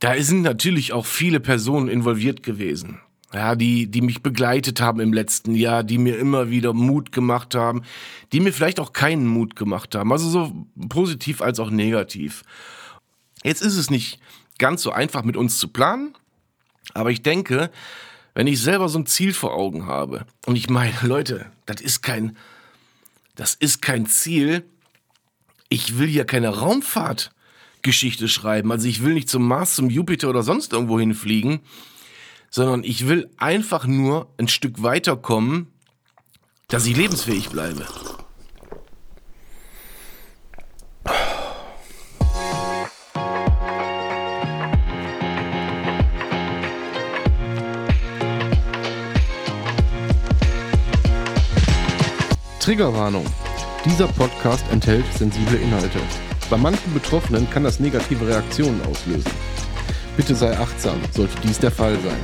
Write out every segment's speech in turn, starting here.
da sind natürlich auch viele Personen involviert gewesen. Ja, die, die mich begleitet haben im letzten Jahr, die mir immer wieder Mut gemacht haben, die mir vielleicht auch keinen Mut gemacht haben. Also so positiv als auch negativ. Jetzt ist es nicht ganz so einfach mit uns zu planen, aber ich denke, wenn ich selber so ein Ziel vor Augen habe, und ich meine, Leute, das ist kein, das ist kein Ziel. Ich will hier keine Raumfahrtgeschichte schreiben. Also ich will nicht zum Mars, zum Jupiter oder sonst irgendwo hinfliegen sondern ich will einfach nur ein Stück weiterkommen, dass ich lebensfähig bleibe. Triggerwarnung. Dieser Podcast enthält sensible Inhalte. Bei manchen Betroffenen kann das negative Reaktionen auslösen. Bitte sei achtsam, sollte dies der Fall sein.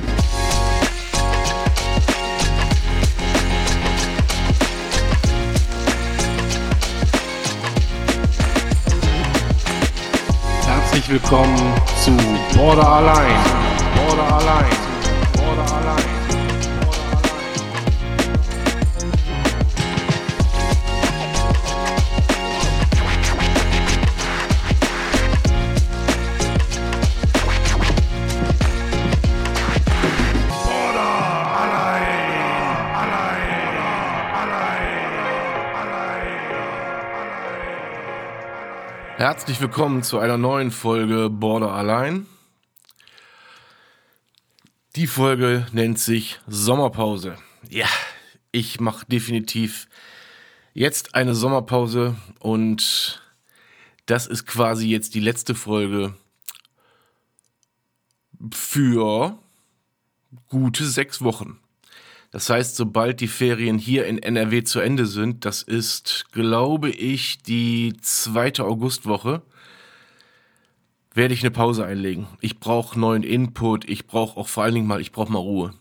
Herzlich willkommen zu Border Allein. Border Allein. Border Allein. Herzlich willkommen zu einer neuen Folge Border Allein. Die Folge nennt sich Sommerpause. Ja, ich mache definitiv jetzt eine Sommerpause und das ist quasi jetzt die letzte Folge für gute sechs Wochen. Das heißt, sobald die Ferien hier in NRW zu Ende sind, das ist, glaube ich, die zweite Augustwoche, werde ich eine Pause einlegen. Ich brauche neuen Input, ich brauche auch vor allen Dingen mal, ich brauche mal Ruhe.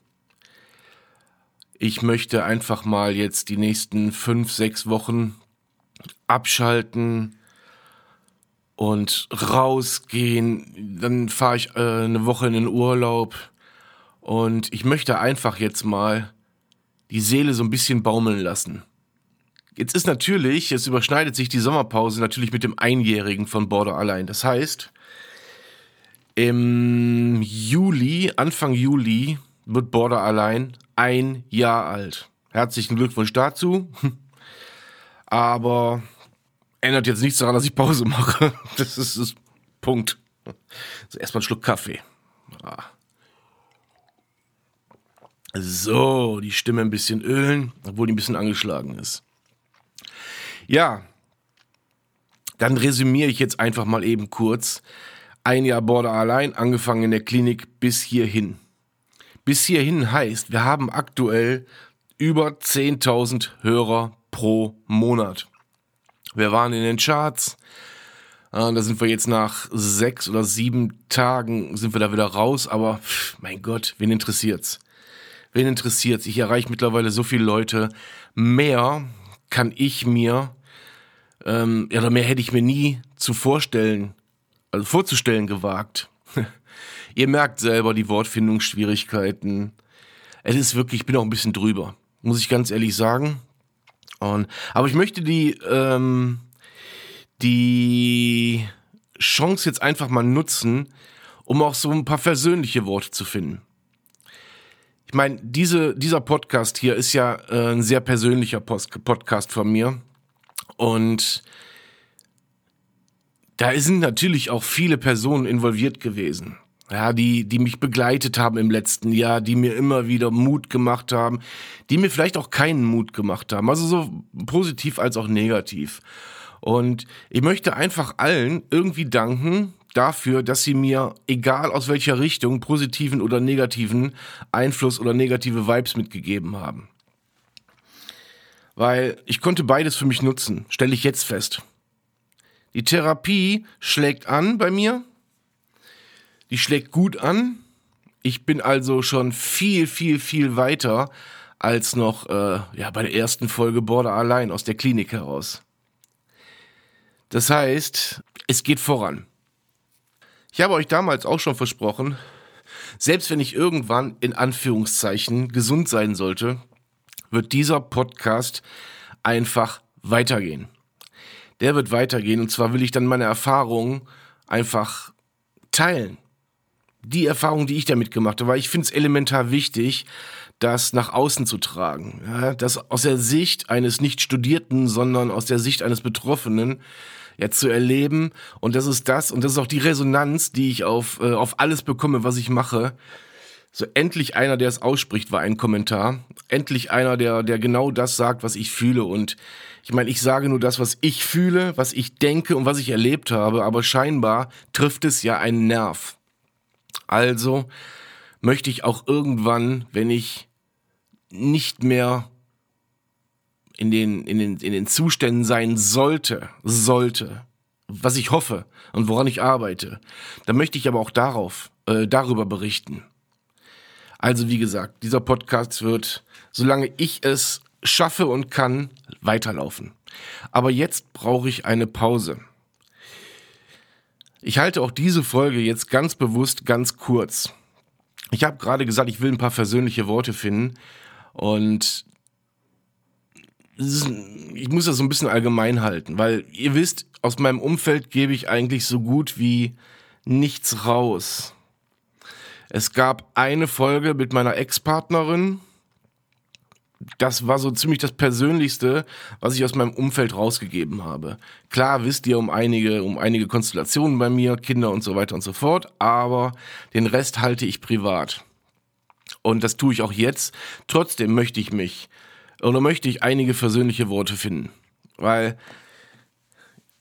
Ich möchte einfach mal jetzt die nächsten fünf, sechs Wochen abschalten und rausgehen. Dann fahre ich äh, eine Woche in den Urlaub und ich möchte einfach jetzt mal die Seele so ein bisschen baumeln lassen. Jetzt ist natürlich, es überschneidet sich die Sommerpause natürlich mit dem Einjährigen von Border allein. Das heißt, im Juli, Anfang Juli, wird Border allein ein Jahr alt. Herzlichen Glückwunsch dazu. Aber ändert jetzt nichts daran, dass ich Pause mache. Das ist das Punkt. Also erstmal einen Schluck Kaffee. Ah. So, die Stimme ein bisschen ölen, obwohl die ein bisschen angeschlagen ist. Ja, dann resümiere ich jetzt einfach mal eben kurz. Ein Jahr Border allein, angefangen in der Klinik bis hierhin. Bis hierhin heißt, wir haben aktuell über 10.000 Hörer pro Monat. Wir waren in den Charts. Äh, da sind wir jetzt nach sechs oder sieben Tagen sind wir da wieder raus. Aber mein Gott, wen interessiert's? Wen interessiert Ich erreiche mittlerweile so viele Leute. Mehr kann ich mir, ähm, ja, oder mehr hätte ich mir nie zu vorstellen, also vorzustellen gewagt. Ihr merkt selber die Wortfindungsschwierigkeiten. Es ist wirklich, ich bin auch ein bisschen drüber, muss ich ganz ehrlich sagen. Und, aber ich möchte die, ähm, die Chance jetzt einfach mal nutzen, um auch so ein paar versöhnliche Worte zu finden ich meine, diese, dieser Podcast hier ist ja äh, ein sehr persönlicher Post Podcast von mir. Und da sind natürlich auch viele Personen involviert gewesen. Ja, die, die mich begleitet haben im letzten Jahr, die mir immer wieder Mut gemacht haben, die mir vielleicht auch keinen Mut gemacht haben. Also so positiv als auch negativ. Und ich möchte einfach allen irgendwie danken, dafür, dass sie mir, egal aus welcher Richtung, positiven oder negativen Einfluss oder negative Vibes mitgegeben haben. Weil ich konnte beides für mich nutzen, stelle ich jetzt fest. Die Therapie schlägt an bei mir. Die schlägt gut an. Ich bin also schon viel, viel, viel weiter als noch äh, ja, bei der ersten Folge Border allein aus der Klinik heraus. Das heißt, es geht voran. Ich habe euch damals auch schon versprochen, selbst wenn ich irgendwann in Anführungszeichen gesund sein sollte, wird dieser Podcast einfach weitergehen. Der wird weitergehen und zwar will ich dann meine Erfahrungen einfach teilen. Die Erfahrungen, die ich damit gemacht habe, weil ich finde es elementar wichtig, das nach außen zu tragen. Ja, das aus der Sicht eines nicht Studierten, sondern aus der Sicht eines Betroffenen ja, zu erleben. Und das ist das, und das ist auch die Resonanz, die ich auf, äh, auf alles bekomme, was ich mache. So endlich einer, der es ausspricht, war ein Kommentar. Endlich einer, der, der genau das sagt, was ich fühle. Und ich meine, ich sage nur das, was ich fühle, was ich denke und was ich erlebt habe, aber scheinbar trifft es ja einen Nerv. Also möchte ich auch irgendwann, wenn ich nicht mehr in den, in den, in den Zuständen sein sollte, sollte, was ich hoffe und woran ich arbeite, dann möchte ich aber auch darauf, äh, darüber berichten. Also wie gesagt, dieser Podcast wird, solange ich es schaffe und kann, weiterlaufen. Aber jetzt brauche ich eine Pause. Ich halte auch diese Folge jetzt ganz bewusst ganz kurz. Ich habe gerade gesagt, ich will ein paar versöhnliche Worte finden und ich muss das so ein bisschen allgemein halten, weil ihr wisst, aus meinem Umfeld gebe ich eigentlich so gut wie nichts raus. Es gab eine Folge mit meiner Ex-Partnerin. Das war so ziemlich das Persönlichste, was ich aus meinem Umfeld rausgegeben habe. Klar wisst ihr um einige, um einige Konstellationen bei mir, Kinder und so weiter und so fort, aber den Rest halte ich privat. Und das tue ich auch jetzt. Trotzdem möchte ich mich oder möchte ich einige versöhnliche Worte finden. Weil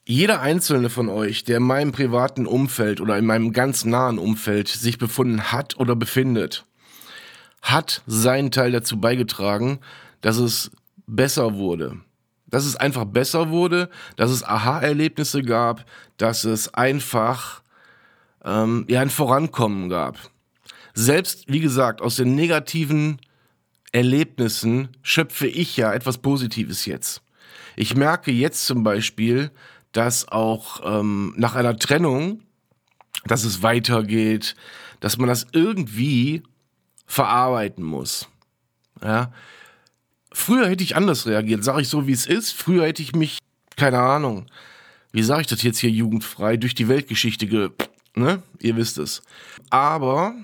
jeder einzelne von euch, der in meinem privaten Umfeld oder in meinem ganz nahen Umfeld sich befunden hat oder befindet, hat seinen Teil dazu beigetragen, dass es besser wurde. Dass es einfach besser wurde, dass es Aha-Erlebnisse gab, dass es einfach ähm, ja ein Vorankommen gab. Selbst, wie gesagt, aus den negativen Erlebnissen schöpfe ich ja etwas Positives jetzt. Ich merke jetzt zum Beispiel, dass auch ähm, nach einer Trennung, dass es weitergeht, dass man das irgendwie verarbeiten muss. Ja. Früher hätte ich anders reagiert, sage ich so, wie es ist. Früher hätte ich mich, keine Ahnung, wie sage ich das jetzt hier jugendfrei, durch die Weltgeschichte ge... Ne? Ihr wisst es. Aber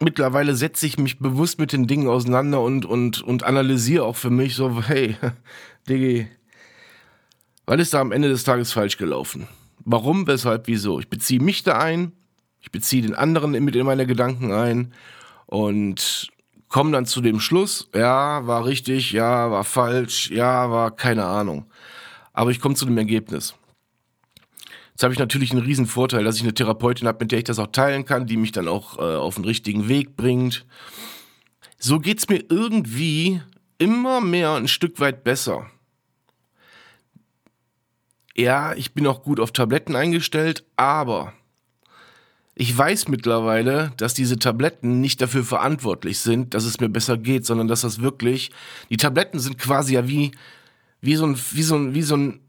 mittlerweile setze ich mich bewusst mit den Dingen auseinander und, und, und analysiere auch für mich so, hey, Diggi, was ist da am Ende des Tages falsch gelaufen? Warum, weshalb, wieso? Ich beziehe mich da ein, ich beziehe den anderen mit in meine Gedanken ein und komme dann zu dem Schluss, ja, war richtig, ja, war falsch, ja, war keine Ahnung. Aber ich komme zu dem Ergebnis. Jetzt habe ich natürlich einen riesen Vorteil, dass ich eine Therapeutin habe, mit der ich das auch teilen kann, die mich dann auch äh, auf den richtigen Weg bringt. So geht's mir irgendwie immer mehr ein Stück weit besser. Ja, ich bin auch gut auf Tabletten eingestellt, aber ich weiß mittlerweile, dass diese Tabletten nicht dafür verantwortlich sind, dass es mir besser geht, sondern dass das wirklich, die Tabletten sind quasi ja wie, wie so ein, wie so ein, wie so ein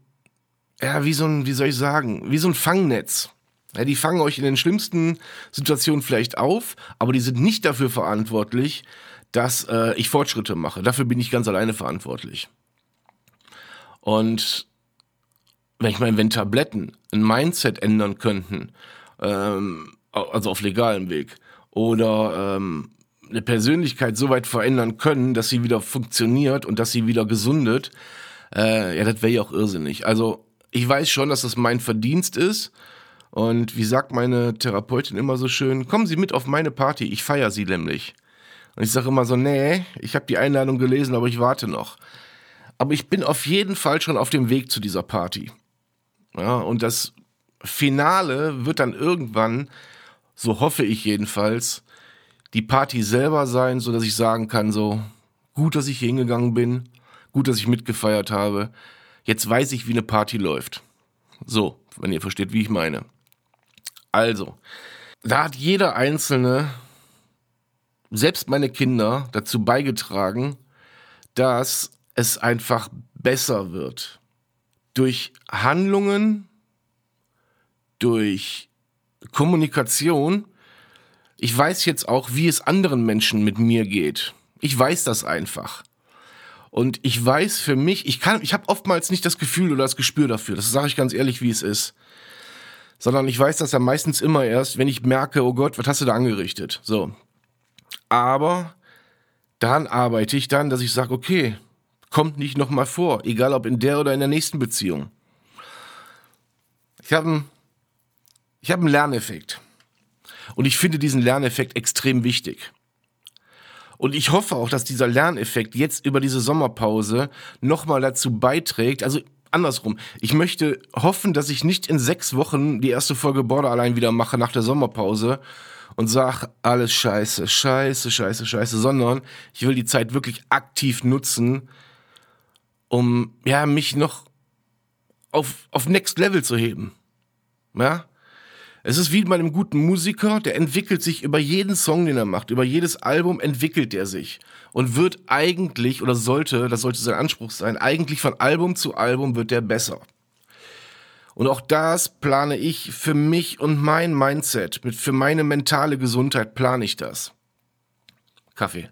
ja, wie so ein, wie soll ich sagen, wie so ein Fangnetz. Ja, die fangen euch in den schlimmsten Situationen vielleicht auf, aber die sind nicht dafür verantwortlich, dass äh, ich Fortschritte mache. Dafür bin ich ganz alleine verantwortlich. Und wenn ich meine, wenn Tabletten ein Mindset ändern könnten, ähm, also auf legalem Weg, oder ähm, eine Persönlichkeit so weit verändern können, dass sie wieder funktioniert und dass sie wieder gesundet, äh, ja, das wäre ja auch irrsinnig. Also ich weiß schon, dass das mein Verdienst ist. Und wie sagt meine Therapeutin immer so schön, kommen Sie mit auf meine Party, ich feiere Sie nämlich. Und ich sage immer so, nee, ich habe die Einladung gelesen, aber ich warte noch. Aber ich bin auf jeden Fall schon auf dem Weg zu dieser Party. Ja, und das Finale wird dann irgendwann, so hoffe ich jedenfalls, die Party selber sein, so dass ich sagen kann, so gut, dass ich hier hingegangen bin, gut, dass ich mitgefeiert habe. Jetzt weiß ich, wie eine Party läuft. So, wenn ihr versteht, wie ich meine. Also, da hat jeder Einzelne, selbst meine Kinder, dazu beigetragen, dass es einfach besser wird. Durch Handlungen, durch Kommunikation, ich weiß jetzt auch, wie es anderen Menschen mit mir geht. Ich weiß das einfach. Und ich weiß für mich, ich kann, ich habe oftmals nicht das Gefühl oder das Gespür dafür. Das sage ich ganz ehrlich, wie es ist. Sondern ich weiß das ja meistens immer erst, wenn ich merke, oh Gott, was hast du da angerichtet? So. Aber dann arbeite ich dann, dass ich sage, okay, kommt nicht nochmal vor, egal ob in der oder in der nächsten Beziehung. Ich habe einen, ich hab einen Lerneffekt. Und ich finde diesen Lerneffekt extrem wichtig. Und ich hoffe auch, dass dieser Lerneffekt jetzt über diese Sommerpause nochmal dazu beiträgt. Also andersrum. Ich möchte hoffen, dass ich nicht in sechs Wochen die erste Folge Border allein wieder mache nach der Sommerpause und sag alles scheiße, scheiße, scheiße, scheiße, sondern ich will die Zeit wirklich aktiv nutzen, um ja mich noch auf, auf Next Level zu heben. Ja? Es ist wie bei einem guten Musiker, der entwickelt sich über jeden Song, den er macht, über jedes Album entwickelt er sich und wird eigentlich oder sollte, das sollte sein Anspruch sein, eigentlich von Album zu Album wird der besser. Und auch das plane ich für mich und mein Mindset, mit für meine mentale Gesundheit plane ich das. Kaffee.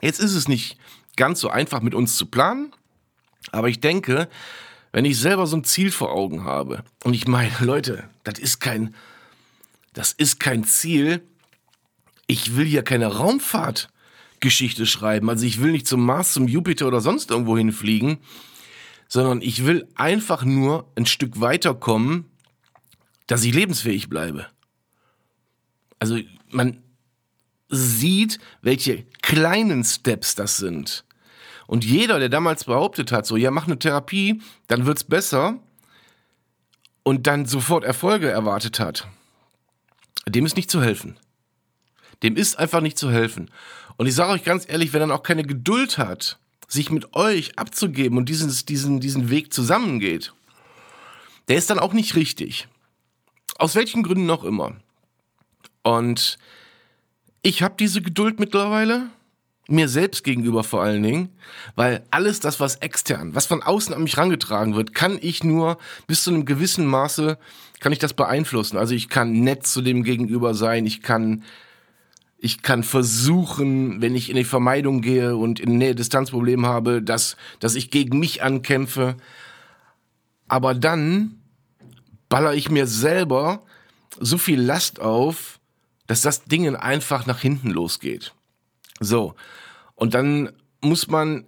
Jetzt ist es nicht ganz so einfach mit uns zu planen, aber ich denke, wenn ich selber so ein Ziel vor Augen habe, und ich meine, Leute, das ist kein, das ist kein Ziel, ich will hier keine Raumfahrtgeschichte schreiben, also ich will nicht zum Mars, zum Jupiter oder sonst irgendwo hinfliegen, sondern ich will einfach nur ein Stück weiterkommen, dass ich lebensfähig bleibe. Also man sieht, welche kleinen Steps das sind. Und jeder, der damals behauptet hat, so, ja, mach eine Therapie, dann wird's besser und dann sofort Erfolge erwartet hat, dem ist nicht zu helfen. Dem ist einfach nicht zu helfen. Und ich sage euch ganz ehrlich, wenn er auch keine Geduld hat, sich mit euch abzugeben und diesen, diesen, diesen Weg zusammengeht, der ist dann auch nicht richtig. Aus welchen Gründen noch immer. Und ich habe diese Geduld mittlerweile mir selbst gegenüber vor allen Dingen, weil alles das, was extern, was von außen an mich rangetragen wird, kann ich nur bis zu einem gewissen Maße, kann ich das beeinflussen. Also ich kann nett zu dem Gegenüber sein, ich kann, ich kann versuchen, wenn ich in die Vermeidung gehe und in Nähe-Distanzproblem habe, dass, dass ich gegen mich ankämpfe. Aber dann baller ich mir selber so viel Last auf, dass das Ding einfach nach hinten losgeht. So. Und dann muss man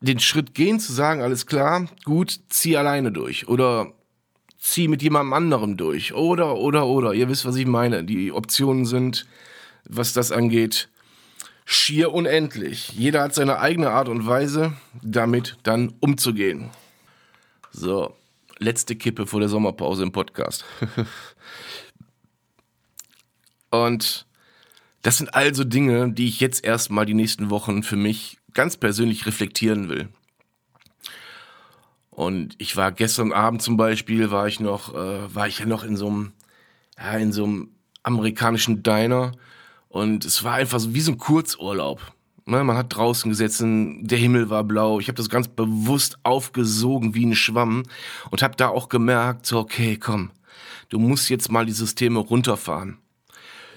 den Schritt gehen, zu sagen, alles klar, gut, zieh alleine durch. Oder zieh mit jemandem anderem durch. Oder, oder, oder. Ihr wisst, was ich meine. Die Optionen sind, was das angeht, schier unendlich. Jeder hat seine eigene Art und Weise, damit dann umzugehen. So, letzte Kippe vor der Sommerpause im Podcast. und das sind also Dinge, die ich jetzt erstmal die nächsten Wochen für mich ganz persönlich reflektieren will. Und ich war gestern Abend zum Beispiel, war ich noch, äh, war ich ja noch in so einem, ja, in so einem amerikanischen Diner und es war einfach so wie so ein Kurzurlaub. Ne, man hat draußen gesessen, der Himmel war blau. Ich habe das ganz bewusst aufgesogen wie ein Schwamm und habe da auch gemerkt, so okay, komm, du musst jetzt mal die Systeme runterfahren.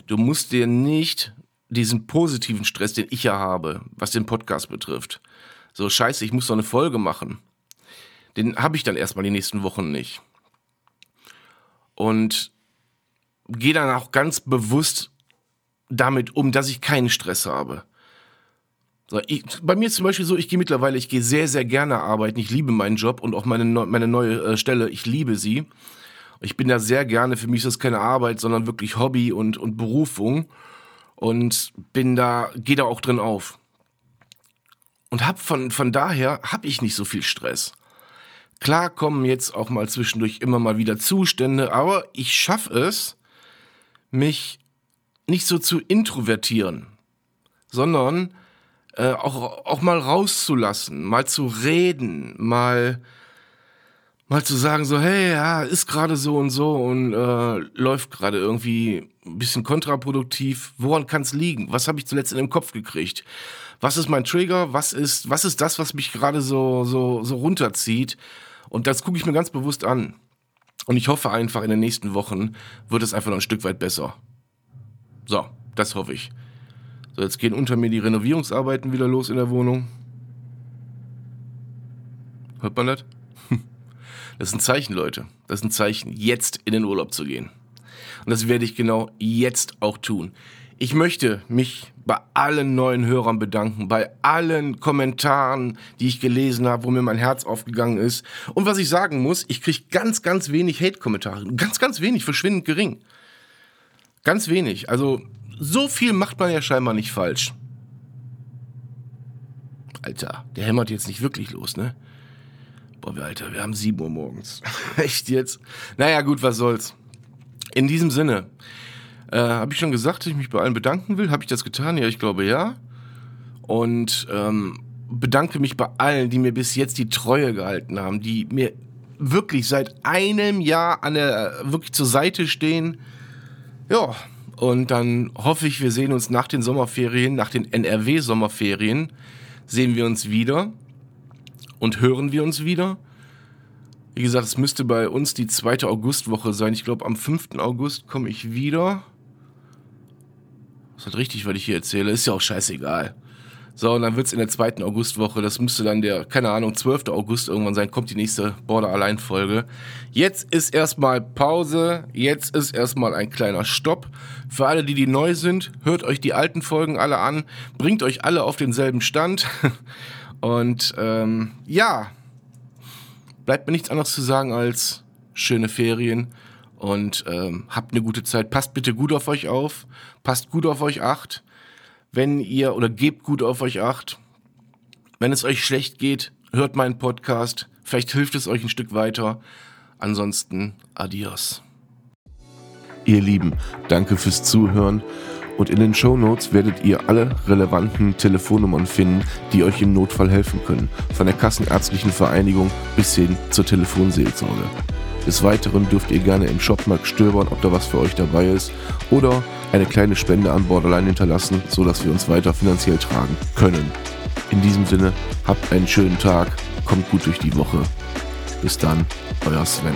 Du musst dir nicht diesen positiven Stress, den ich ja habe, was den Podcast betrifft. So, scheiße, ich muss doch eine Folge machen. Den habe ich dann erstmal die nächsten Wochen nicht. Und gehe dann auch ganz bewusst damit um, dass ich keinen Stress habe. So, ich, bei mir zum Beispiel so, ich gehe mittlerweile, ich gehe sehr, sehr gerne arbeiten. Ich liebe meinen Job und auch meine, meine neue äh, Stelle. Ich liebe sie. Ich bin da sehr gerne, für mich ist das keine Arbeit, sondern wirklich Hobby und, und Berufung. Und bin da, gehe da auch drin auf. Und hab von, von daher habe ich nicht so viel Stress. Klar kommen jetzt auch mal zwischendurch immer mal wieder Zustände, aber ich schaffe es, mich nicht so zu introvertieren, sondern äh, auch, auch mal rauszulassen, mal zu reden, mal mal zu sagen, so, hey, ja, ist gerade so und so und äh, läuft gerade irgendwie ein bisschen kontraproduktiv. Woran kann es liegen? Was habe ich zuletzt in den Kopf gekriegt? Was ist mein Trigger? Was ist, was ist das, was mich gerade so, so, so runterzieht? Und das gucke ich mir ganz bewusst an. Und ich hoffe einfach, in den nächsten Wochen wird es einfach noch ein Stück weit besser. So, das hoffe ich. So, jetzt gehen unter mir die Renovierungsarbeiten wieder los in der Wohnung. Hört man das? Das ist ein Zeichen, Leute. Das ist ein Zeichen, jetzt in den Urlaub zu gehen. Und das werde ich genau jetzt auch tun. Ich möchte mich bei allen neuen Hörern bedanken, bei allen Kommentaren, die ich gelesen habe, wo mir mein Herz aufgegangen ist. Und was ich sagen muss, ich kriege ganz, ganz wenig Hate-Kommentare. Ganz, ganz wenig, verschwindend gering. Ganz wenig. Also so viel macht man ja scheinbar nicht falsch. Alter, der hämmert jetzt nicht wirklich los, ne? Boah, Alter, wir haben 7 Uhr morgens. Echt jetzt? Naja, gut, was soll's. In diesem Sinne, äh, habe ich schon gesagt, dass ich mich bei allen bedanken will? Habe ich das getan? Ja, ich glaube ja. Und ähm, bedanke mich bei allen, die mir bis jetzt die Treue gehalten haben, die mir wirklich seit einem Jahr an der wirklich zur Seite stehen. Ja, und dann hoffe ich, wir sehen uns nach den Sommerferien, nach den NRW-Sommerferien, sehen wir uns wieder und hören wir uns wieder. Wie gesagt, es müsste bei uns die zweite Augustwoche sein. Ich glaube, am 5. August komme ich wieder. Ist halt richtig, was ich hier erzähle. Ist ja auch scheißegal. So, und dann wird's in der zweiten Augustwoche, das müsste dann der, keine Ahnung, 12. August irgendwann sein, kommt die nächste Border Allein Folge. Jetzt ist erstmal Pause, jetzt ist erstmal ein kleiner Stopp. Für alle, die die neu sind, hört euch die alten Folgen alle an, bringt euch alle auf denselben Stand. Und ähm, ja, bleibt mir nichts anderes zu sagen als schöne Ferien und ähm, habt eine gute Zeit. Passt bitte gut auf euch auf, passt gut auf euch acht wenn ihr oder gebt gut auf euch acht. Wenn es euch schlecht geht, hört meinen Podcast. Vielleicht hilft es euch ein Stück weiter. Ansonsten, adios. Ihr Lieben, danke fürs Zuhören. Und in den Show Notes werdet ihr alle relevanten Telefonnummern finden, die euch im Notfall helfen können. Von der Kassenärztlichen Vereinigung bis hin zur Telefonseelsorge. Des Weiteren dürft ihr gerne im Shopmarkt stöbern, ob da was für euch dabei ist. Oder eine kleine Spende an Borderline hinterlassen, sodass wir uns weiter finanziell tragen können. In diesem Sinne, habt einen schönen Tag, kommt gut durch die Woche. Bis dann, euer Sven.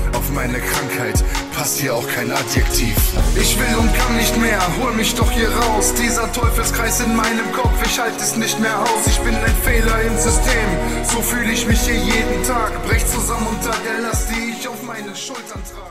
Meine Krankheit passt hier auch kein Adjektiv. Ich will und kann nicht mehr, hol mich doch hier raus. Dieser Teufelskreis in meinem Kopf, ich halte es nicht mehr aus. Ich bin ein Fehler im System, so fühle ich mich hier jeden Tag. Brech zusammen unter der Last, die ich auf meinen Schultern trage.